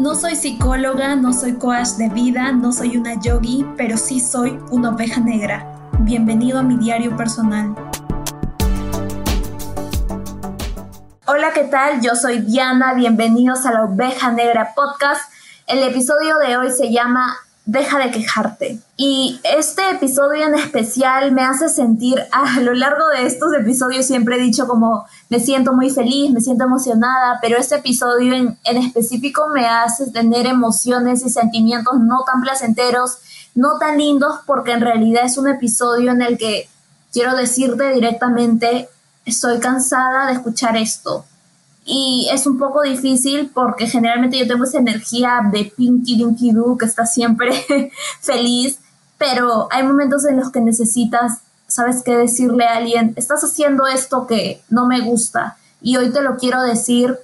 No soy psicóloga, no soy coach de vida, no soy una yogi, pero sí soy una oveja negra. Bienvenido a mi diario personal. Hola, ¿qué tal? Yo soy Diana, bienvenidos a la Oveja Negra Podcast. El episodio de hoy se llama Deja de quejarte. Y este episodio en especial me hace sentir, a lo largo de estos episodios siempre he dicho como me siento muy feliz, me siento emocionada, pero este episodio en, en específico me hace tener emociones y sentimientos no tan placenteros, no tan lindos, porque en realidad es un episodio en el que quiero decirte directamente, estoy cansada de escuchar esto. Y es un poco difícil porque generalmente yo tengo esa energía de Pinky Dinky Doo que está siempre feliz, pero hay momentos en los que necesitas sabes qué decirle a alguien, estás haciendo esto que no me gusta y hoy te lo quiero decir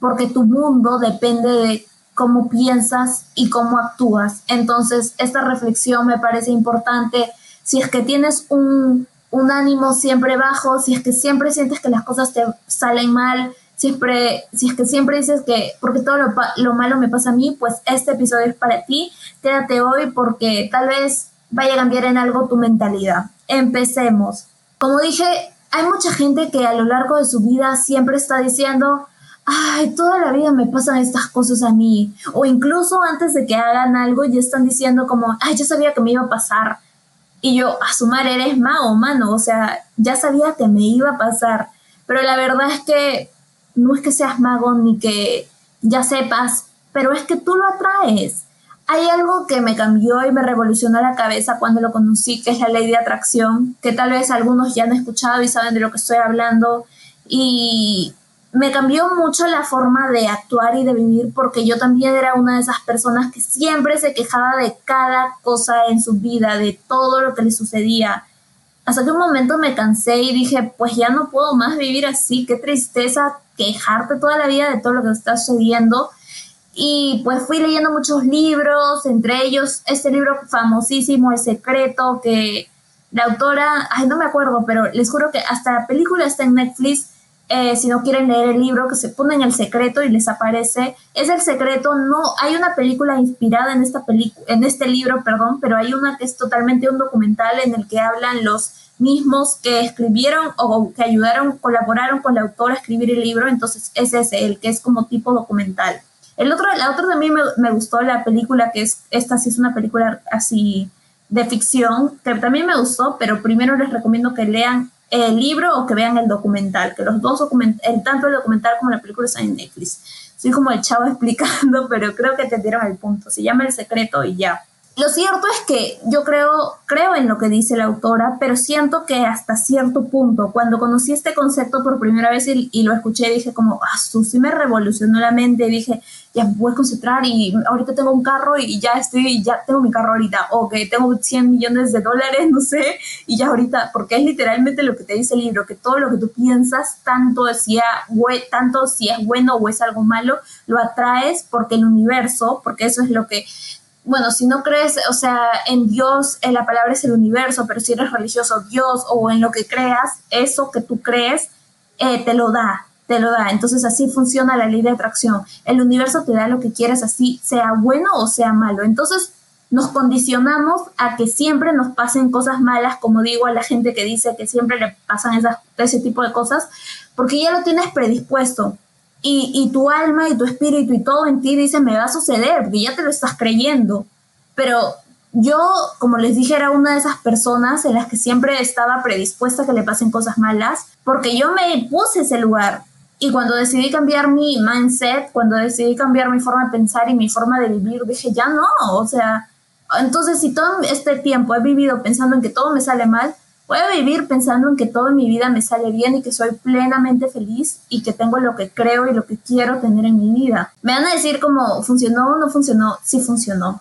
porque tu mundo depende de cómo piensas y cómo actúas. Entonces, esta reflexión me parece importante. Si es que tienes un, un ánimo siempre bajo, si es que siempre sientes que las cosas te salen mal, siempre, si es que siempre dices que porque todo lo, lo malo me pasa a mí, pues este episodio es para ti. Quédate hoy porque tal vez vaya a cambiar en algo tu mentalidad. Empecemos. Como dije, hay mucha gente que a lo largo de su vida siempre está diciendo, ay, toda la vida me pasan estas cosas a mí. O incluso antes de que hagan algo ya están diciendo como, ay, ya sabía que me iba a pasar. Y yo, a sumar, eres mago, mano. O sea, ya sabía que me iba a pasar. Pero la verdad es que no es que seas mago ni que ya sepas, pero es que tú lo atraes. Hay algo que me cambió y me revolucionó la cabeza cuando lo conocí, que es la ley de atracción, que tal vez algunos ya han escuchado y saben de lo que estoy hablando. Y me cambió mucho la forma de actuar y de vivir porque yo también era una de esas personas que siempre se quejaba de cada cosa en su vida, de todo lo que le sucedía. Hasta que un momento me cansé y dije, pues ya no puedo más vivir así, qué tristeza quejarte toda la vida de todo lo que está sucediendo y pues fui leyendo muchos libros, entre ellos este libro famosísimo, El Secreto, que la autora, ay, no me acuerdo, pero les juro que hasta la película está en Netflix. Eh, si no quieren leer el libro, que se ponen el secreto y les aparece. Es el secreto, no, hay una película inspirada en, esta en este libro, perdón, pero hay una que es totalmente un documental en el que hablan los mismos que escribieron o que ayudaron, colaboraron con la autora a escribir el libro, entonces es ese, el que es como tipo documental. El otro, la otra también me, me gustó la película, que es, esta sí es una película así de ficción, que también me gustó, pero primero les recomiendo que lean el libro o que vean el documental, que los dos documentales, tanto el documental como la película están en Netflix. Soy como el chavo explicando, pero creo que te dieron el punto. Se llama El Secreto y ya. Lo cierto es que yo creo, creo en lo que dice la autora, pero siento que hasta cierto punto, cuando conocí este concepto por primera vez y, lo escuché, dije como, ah, sí me revolucionó la mente, dije, ya voy a concentrar y ahorita tengo un carro y ya estoy, ya tengo mi carro ahorita, o que tengo 100 millones de dólares, no sé, y ya ahorita, porque es literalmente lo que te dice el libro, que todo lo que tú piensas, tanto tanto si es bueno o es algo malo, lo atraes porque el universo, porque eso es lo que bueno, si no crees, o sea, en Dios, en la palabra es el universo, pero si eres religioso, Dios o en lo que creas, eso que tú crees, eh, te lo da, te lo da. Entonces así funciona la ley de atracción. El universo te da lo que quieres, así sea bueno o sea malo. Entonces nos condicionamos a que siempre nos pasen cosas malas, como digo a la gente que dice que siempre le pasan esas, ese tipo de cosas, porque ya lo tienes predispuesto. Y, y, tu alma y tu espíritu y todo en ti dice, me va a suceder, porque ya te lo estás creyendo. Pero yo, como les dije, era una de esas personas en las que siempre estaba predispuesta a que le pasen cosas malas, porque yo me puse ese lugar. Y cuando decidí cambiar mi mindset, cuando decidí cambiar mi forma de pensar y mi forma de vivir, dije, ya no, o sea, entonces si todo este tiempo he vivido pensando en que todo me sale mal, Voy a vivir pensando en que todo mi vida me sale bien y que soy plenamente feliz y que tengo lo que creo y lo que quiero tener en mi vida. Me van a decir cómo funcionó o no funcionó, sí funcionó.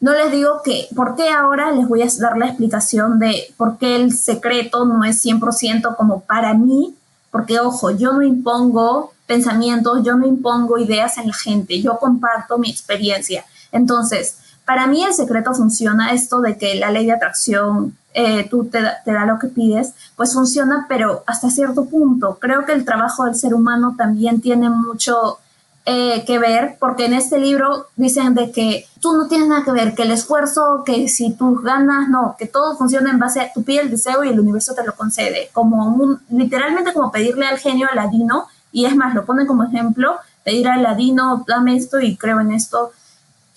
No les digo que, ¿por qué ahora les voy a dar la explicación de por qué el secreto no es 100% como para mí? Porque, ojo, yo no impongo pensamientos, yo no impongo ideas en la gente, yo comparto mi experiencia. Entonces, para mí el secreto funciona esto de que la ley de atracción, eh, tú te, da lo que pides, pues funciona, pero hasta cierto punto. Creo que el trabajo del ser humano también tiene mucho eh, que ver, porque en este libro dicen de que tú no tienes nada que ver, que el esfuerzo, que si tú ganas, no, que todo funciona en base a tu pide el deseo y el universo te lo concede, como un, literalmente como pedirle al genio ladino, y es más, lo ponen como ejemplo, pedir al ladino, dame esto y creo en esto,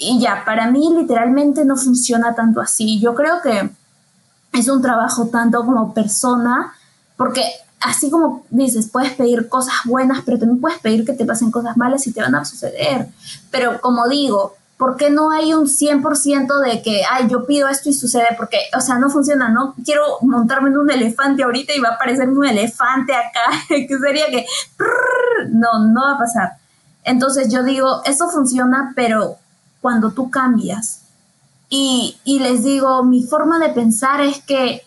y ya, para mí literalmente no funciona tanto así, yo creo que es un trabajo tanto como persona, porque así como dices, puedes pedir cosas buenas, pero también puedes pedir que te pasen cosas malas y te van a suceder. Pero como digo, ¿por qué no hay un 100% de que, ay, yo pido esto y sucede? Porque, o sea, no funciona, no quiero montarme en un elefante ahorita y va a aparecer un elefante acá, que sería que, no, no va a pasar. Entonces yo digo, eso funciona, pero cuando tú cambias. Y, y les digo, mi forma de pensar es que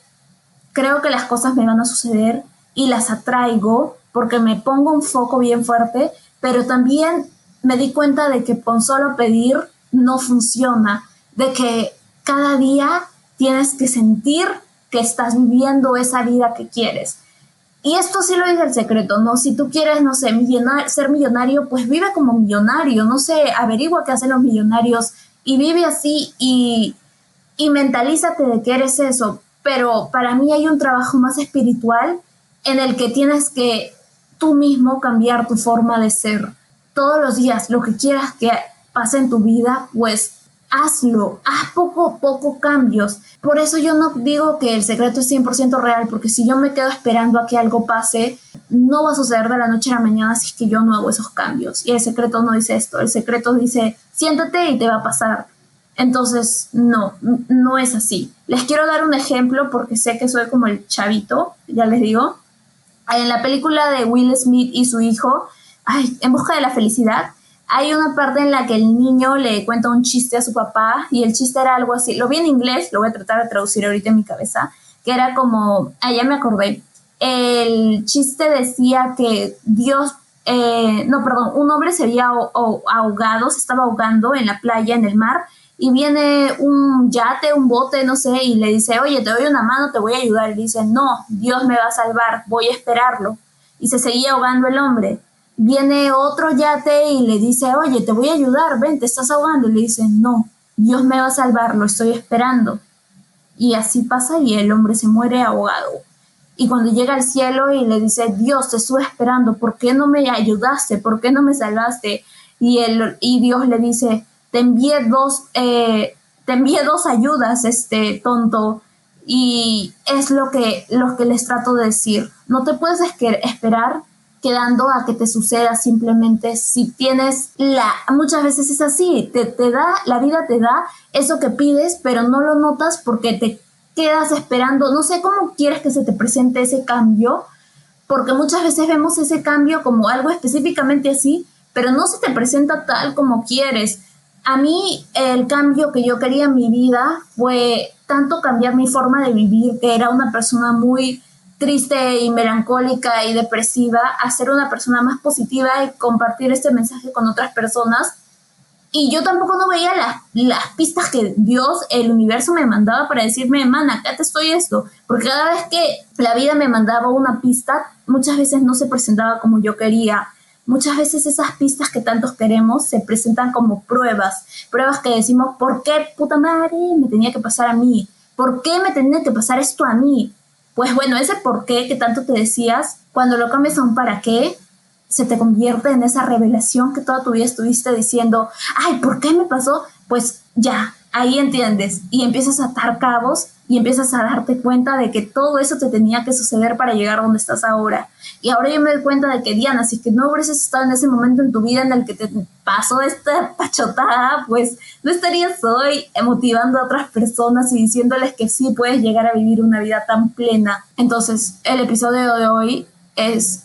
creo que las cosas me van a suceder y las atraigo porque me pongo un foco bien fuerte, pero también me di cuenta de que con solo pedir no funciona, de que cada día tienes que sentir que estás viviendo esa vida que quieres. Y esto sí lo dice el secreto, ¿no? Si tú quieres, no sé, ser millonario, pues vive como millonario, no sé, averigua qué hacen los millonarios y vive así y, y mentalízate de que eres eso. Pero para mí hay un trabajo más espiritual en el que tienes que tú mismo cambiar tu forma de ser. Todos los días, lo que quieras que pase en tu vida, pues hazlo, haz poco poco cambios. Por eso yo no digo que el secreto es 100% real, porque si yo me quedo esperando a que algo pase, no va a suceder de la noche a la mañana si es que yo no hago esos cambios. Y el secreto no dice esto, el secreto dice, siéntate y te va a pasar. Entonces, no, no es así. Les quiero dar un ejemplo porque sé que soy como el chavito, ya les digo. En la película de Will Smith y su hijo, ay, En busca de la felicidad, hay una parte en la que el niño le cuenta un chiste a su papá y el chiste era algo así, lo vi en inglés, lo voy a tratar de traducir ahorita en mi cabeza, que era como, ah, ya me acordé, el chiste decía que Dios, eh, no, perdón, un hombre se había ahogado, se estaba ahogando en la playa, en el mar, y viene un yate, un bote, no sé, y le dice, oye, te doy una mano, te voy a ayudar. Y dice, no, Dios me va a salvar, voy a esperarlo. Y se seguía ahogando el hombre. Viene otro yate y le dice, oye, te voy a ayudar, ven, te estás ahogando. Y le dice, no, Dios me va a salvar, lo estoy esperando. Y así pasa y el hombre se muere ahogado. Y cuando llega al cielo y le dice, Dios, te estuve esperando, ¿por qué no me ayudaste? ¿Por qué no me salvaste? Y, él, y Dios le dice, te envié dos, eh, te envié dos ayudas, este tonto, y es lo que, lo que les trato de decir. No te puedes esperar quedando a que te suceda simplemente si tienes la muchas veces es así te, te da la vida te da eso que pides pero no lo notas porque te quedas esperando. No sé cómo quieres que se te presente ese cambio porque muchas veces vemos ese cambio como algo específicamente así pero no se te presenta tal como quieres. A mí el cambio que yo quería en mi vida fue tanto cambiar mi forma de vivir, que era una persona muy triste y melancólica y depresiva, a ser una persona más positiva y compartir este mensaje con otras personas. Y yo tampoco no veía las, las pistas que Dios, el universo me mandaba para decirme, man, acá te estoy esto. Porque cada vez que la vida me mandaba una pista, muchas veces no se presentaba como yo quería muchas veces esas pistas que tantos queremos se presentan como pruebas, pruebas que decimos, ¿por qué puta madre me tenía que pasar a mí? ¿Por qué me tenía que pasar esto a mí? Pues bueno, ese por qué que tanto te decías, cuando lo cambias a un para qué, se te convierte en esa revelación que toda tu vida estuviste diciendo, ay, ¿por qué me pasó? Pues ya, ahí entiendes y empiezas a atar cabos y empiezas a darte cuenta de que todo eso te tenía que suceder para llegar donde estás ahora. Y ahora yo me doy cuenta de que Diana, si que no hubieses estado en ese momento en tu vida en el que te pasó esta pachotada, pues no estarías hoy motivando a otras personas y diciéndoles que sí puedes llegar a vivir una vida tan plena. Entonces, el episodio de hoy es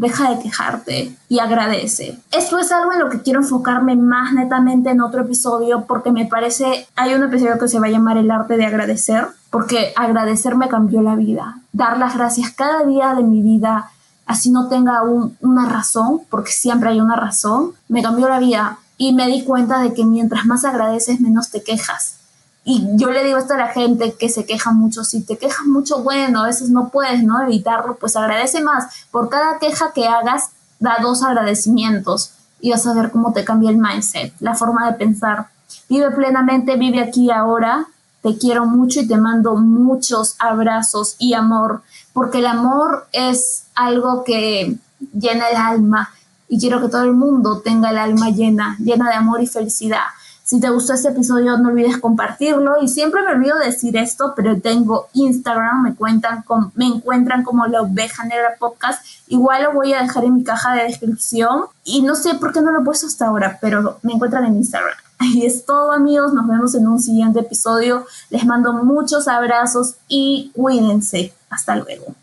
deja de quejarte y agradece. Esto es algo en lo que quiero enfocarme más netamente en otro episodio porque me parece, hay un episodio que se va a llamar El arte de agradecer, porque agradecer me cambió la vida. Dar las gracias cada día de mi vida, así no tenga una razón, porque siempre hay una razón, me cambió la vida y me di cuenta de que mientras más agradeces, menos te quejas. Y yo le digo esto a la gente que se queja mucho, si te quejas mucho, bueno, a veces no puedes, ¿no? Evitarlo, pues agradece más. Por cada queja que hagas, da dos agradecimientos. y vas a ver cómo te cambia el mindset, la forma de pensar. Vive plenamente, vive aquí ahora. Te quiero mucho y te mando muchos abrazos y amor, porque el amor es algo que llena el alma y quiero que todo el mundo tenga el alma llena, llena de amor y felicidad. Si te gustó este episodio, no olvides compartirlo. Y siempre me olvido decir esto, pero tengo Instagram, me, cuentan con, me encuentran como la oveja negra podcast. Igual lo voy a dejar en mi caja de descripción. Y no sé por qué no lo he puesto hasta ahora, pero me encuentran en Instagram. Ahí es todo amigos, nos vemos en un siguiente episodio. Les mando muchos abrazos y cuídense. Hasta luego.